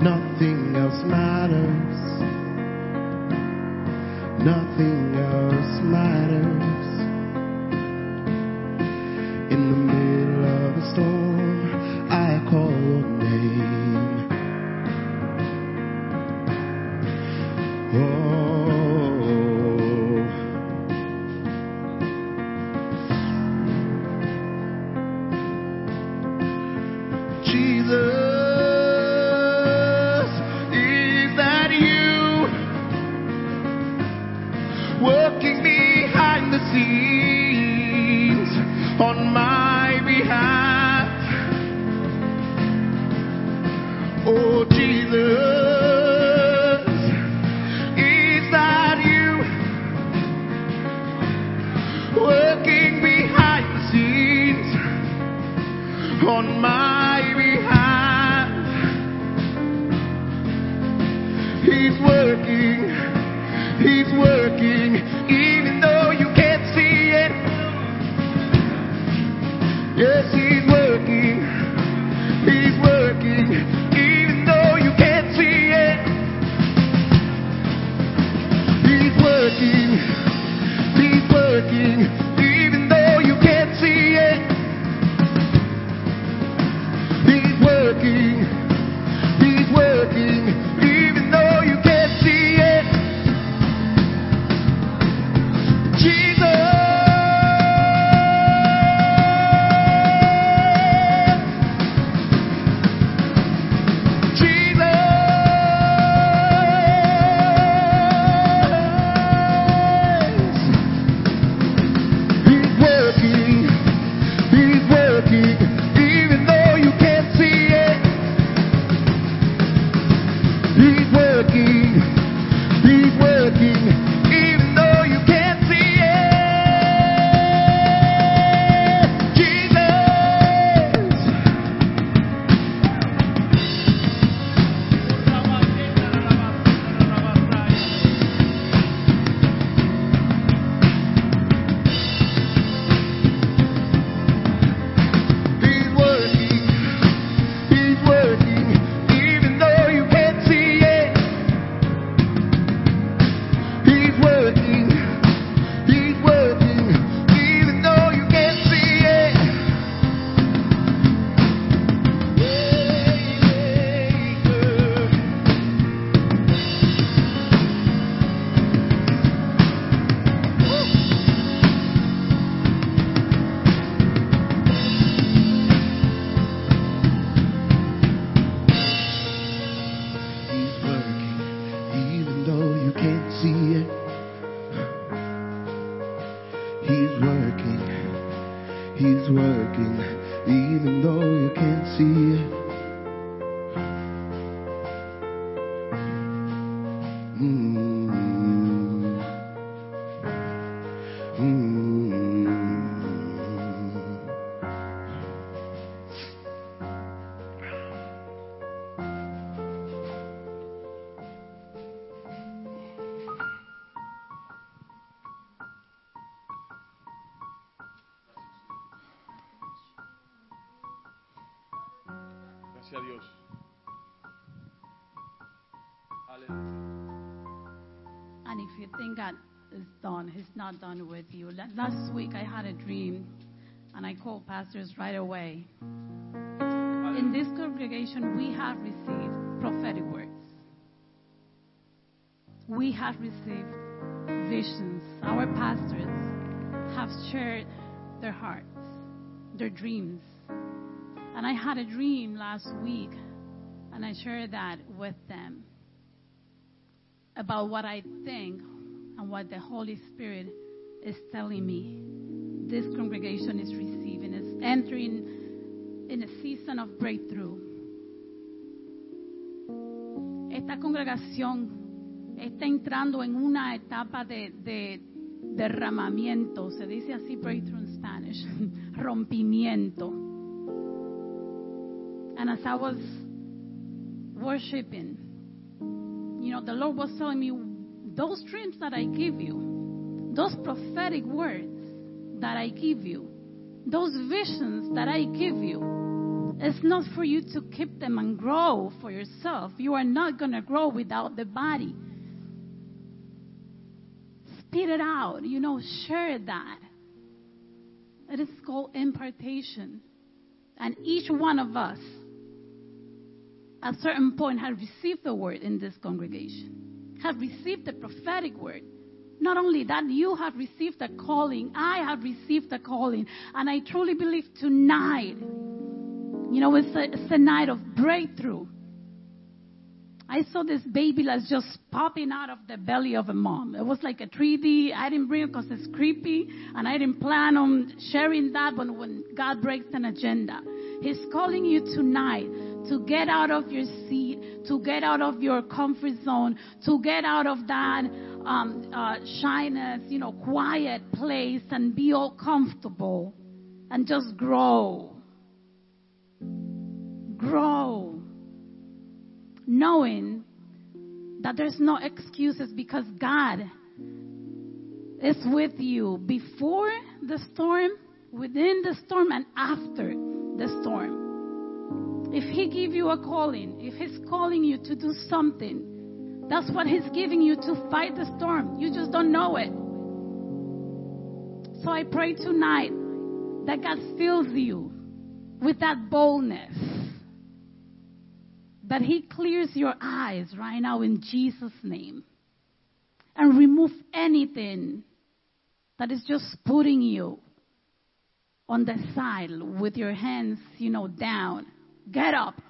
Nothing else matters. Nothing else matters. In the middle of a storm. is not done with you. Last week I had a dream, and I called pastors right away. In this congregation, we have received prophetic words. We have received visions. Our pastors have shared their hearts, their dreams. And I had a dream last week, and I shared that with them about what I think and what the Holy Spirit is telling me. This congregation is receiving, is entering in a season of breakthrough. Esta congregación está entrando en una etapa de, de derramamiento, se dice así breakthrough in Spanish, rompimiento. And as I was worshiping, you know, the Lord was telling me, those dreams that I give you, those prophetic words that I give you, those visions that I give you, it's not for you to keep them and grow for yourself. You are not going to grow without the body. Spit it out, you know, share that. It is called impartation. And each one of us, at a certain point, have received the word in this congregation, have received the prophetic word. Not only that, you have received a calling. I have received a calling. And I truly believe tonight, you know, it's a, it's a night of breakthrough. I saw this baby that's just popping out of the belly of a mom. It was like a 3D. I didn't bring it because it's creepy, and I didn't plan on sharing that. But when God breaks an agenda, He's calling you tonight to get out of your seat, to get out of your comfort zone, to get out of that um, uh, shyness, you know, quiet place, and be all comfortable, and just grow, grow knowing that there's no excuses because God is with you before the storm, within the storm, and after the storm. If He give you a calling, if He's calling you to do something, that's what He's giving you to fight the storm. You just don't know it. So I pray tonight that God fills you with that boldness that He clears your eyes right now in Jesus' name and remove anything that is just putting you on the side with your hands, you know, down. Get up.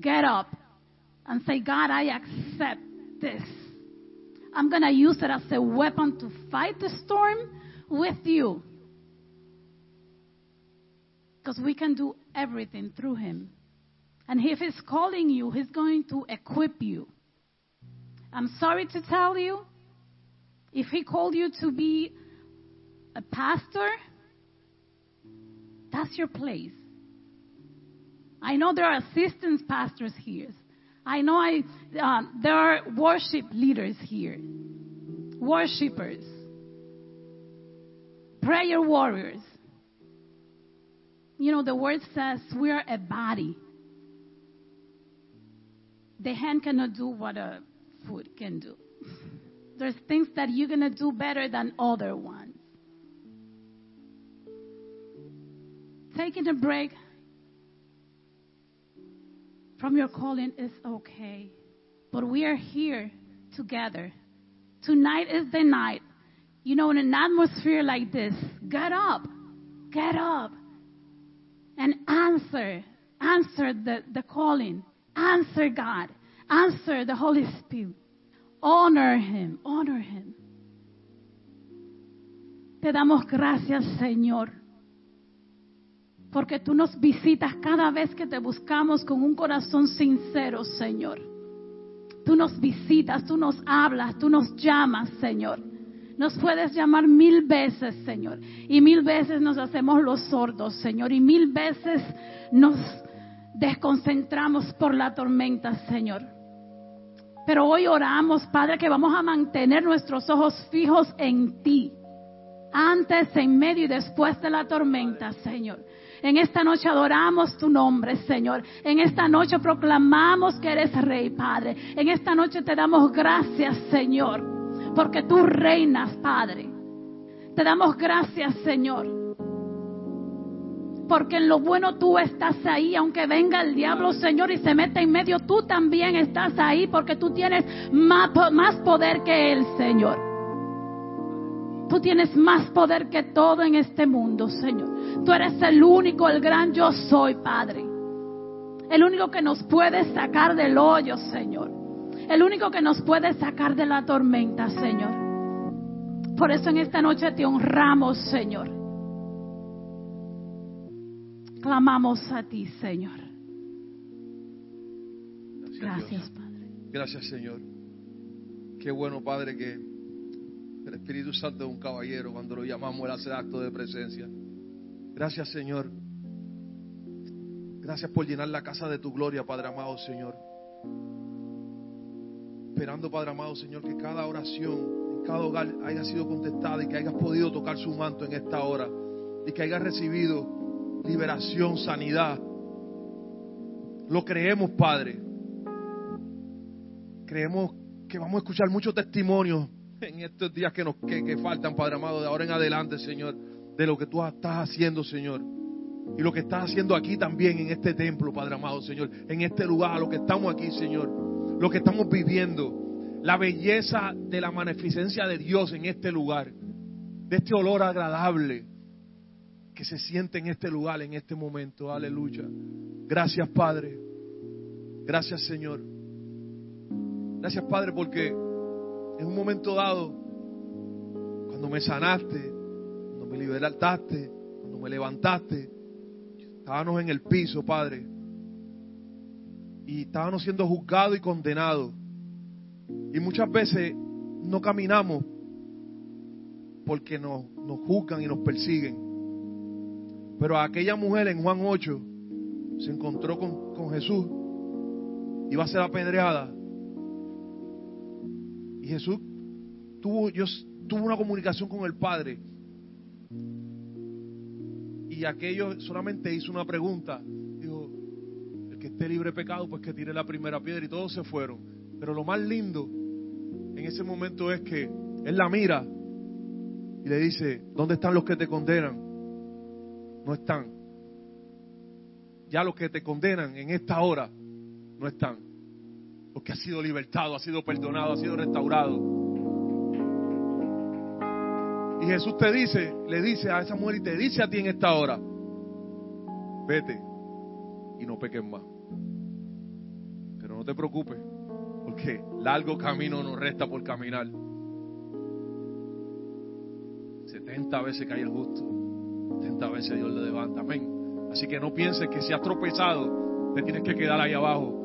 Get up and say, God, I accept this. I'm going to use it as a weapon to fight the storm with you. Because we can do everything through Him. And if He's calling you, He's going to equip you. I'm sorry to tell you, if He called you to be a pastor, that's your place. I know there are assistant pastors here. I know I, uh, there are worship leaders here, worshipers, prayer warriors. You know, the word says we are a body the hand cannot do what a foot can do. There's things that you're going to do better than other ones. Taking a break from your calling is okay. But we are here together. Tonight is the night. You know, in an atmosphere like this, get up. Get up. And answer. Answer the, the calling. Answer God. Answer the Holy Spirit. Honor Him. Honor Him. Te damos gracias, Señor. Porque tú nos visitas cada vez que te buscamos con un corazón sincero, Señor. Tú nos visitas, tú nos hablas, tú nos llamas, Señor. Nos puedes llamar mil veces, Señor. Y mil veces nos hacemos los sordos, Señor. Y mil veces nos desconcentramos por la tormenta, Señor. Pero hoy oramos, Padre, que vamos a mantener nuestros ojos fijos en ti. Antes, en medio y después de la tormenta, Señor. En esta noche adoramos tu nombre, Señor. En esta noche proclamamos que eres Rey, Padre. En esta noche te damos gracias, Señor, porque tú reinas, Padre. Te damos gracias, Señor. Porque en lo bueno tú estás ahí, aunque venga el diablo, Señor, y se mete en medio, tú también estás ahí, porque tú tienes más poder que Él, Señor. Tú tienes más poder que todo en este mundo, Señor. Tú eres el único, el gran yo soy, Padre. El único que nos puede sacar del hoyo, Señor. El único que nos puede sacar de la tormenta, Señor. Por eso en esta noche te honramos, Señor. Clamamos a ti, Señor. Gracias. Padre. Gracias, Señor. Qué bueno, Padre, que el Espíritu Santo es un caballero cuando lo llamamos, Él hace acto de presencia. Gracias, Señor. Gracias por llenar la casa de tu gloria, Padre amado, Señor. Esperando, Padre amado, Señor, que cada oración en cada hogar haya sido contestada y que hayas podido tocar su manto en esta hora y que hayas recibido liberación, sanidad. Lo creemos, Padre. Creemos que vamos a escuchar muchos testimonios en estos días que nos que, que faltan, Padre amado, de ahora en adelante, Señor, de lo que tú estás haciendo, Señor. Y lo que estás haciendo aquí también en este templo, Padre amado, Señor, en este lugar, lo que estamos aquí, Señor, lo que estamos viviendo, la belleza de la magnificencia de Dios en este lugar, de este olor agradable que se siente en este lugar, en este momento, aleluya. Gracias, Padre. Gracias, Señor. Gracias, Padre, porque en un momento dado, cuando me sanaste, cuando me liberaste, cuando me levantaste, estábamos en el piso, Padre, y estábamos siendo juzgados y condenados. Y muchas veces no caminamos porque nos, nos juzgan y nos persiguen. Pero aquella mujer en Juan 8 se encontró con, con Jesús, iba a ser apedreada. Y Jesús tuvo, yo, tuvo una comunicación con el Padre. Y aquello solamente hizo una pregunta. Dijo, el que esté libre de pecado, pues que tire la primera piedra. Y todos se fueron. Pero lo más lindo en ese momento es que él la mira y le dice, ¿dónde están los que te condenan? No están. Ya los que te condenan en esta hora no están. Porque ha sido libertado, ha sido perdonado, ha sido restaurado. Y Jesús te dice, le dice a esa mujer y te dice a ti en esta hora, vete y no peques más. Pero no te preocupes, porque largo camino nos resta por caminar. 70 veces cae el justo, 70 veces Dios le levanta. Amén. Así que no pienses que si has tropezado, te tienes que quedar ahí abajo.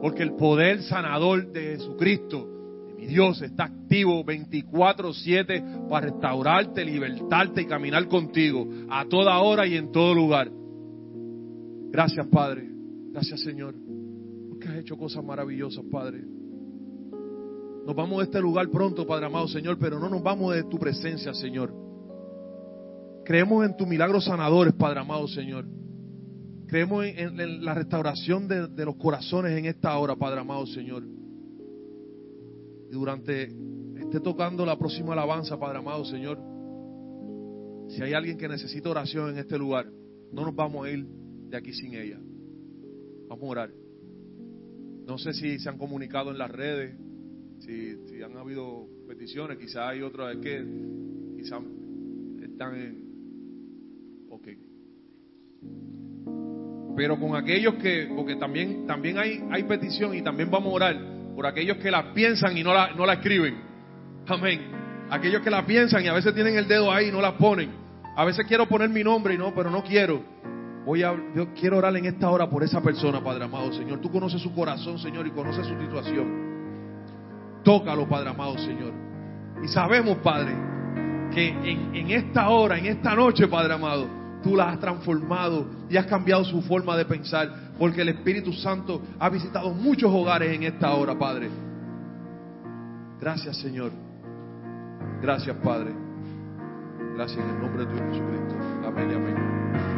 Porque el poder sanador de Jesucristo, de mi Dios, está activo 24-7 para restaurarte, libertarte y caminar contigo a toda hora y en todo lugar. Gracias, Padre. Gracias, Señor. Porque has hecho cosas maravillosas, Padre. Nos vamos de este lugar pronto, Padre amado, Señor, pero no nos vamos de tu presencia, Señor. Creemos en tus milagros sanadores, Padre amado, Señor. Creemos en, la restauración de, los corazones en esta hora, Padre amado, Señor. Y durante esté tocando la próxima alabanza, Padre amado, Señor, si hay alguien que necesita oración en este lugar, no nos vamos a ir de aquí sin ella. Vamos a orar. No sé si se han comunicado en las redes, si, han habido peticiones, quizás hay otras que quizás están en... Ok. Pero con aquellos que, porque también, también hay, hay petición y también vamos a orar por aquellos que la piensan y no la, no la escriben. Amén. Aquellos que la piensan y a veces tienen el dedo ahí y no la ponen. A veces quiero poner mi nombre y no, pero no quiero. Voy a, quiero orar en esta hora por esa persona, Padre amado, Señor. Tú conoces su corazón, Señor, y conoces su situación. Tócalo, Padre amado, Señor. Y sabemos, Padre, que en, en esta hora, en esta noche, Padre amado, tú la has transformado y has cambiado su forma de pensar, porque el Espíritu Santo ha visitado muchos hogares en esta hora, Padre. Gracias, Señor. Gracias, Padre. Gracias en el nombre de tu Jesucristo. Amén y amén.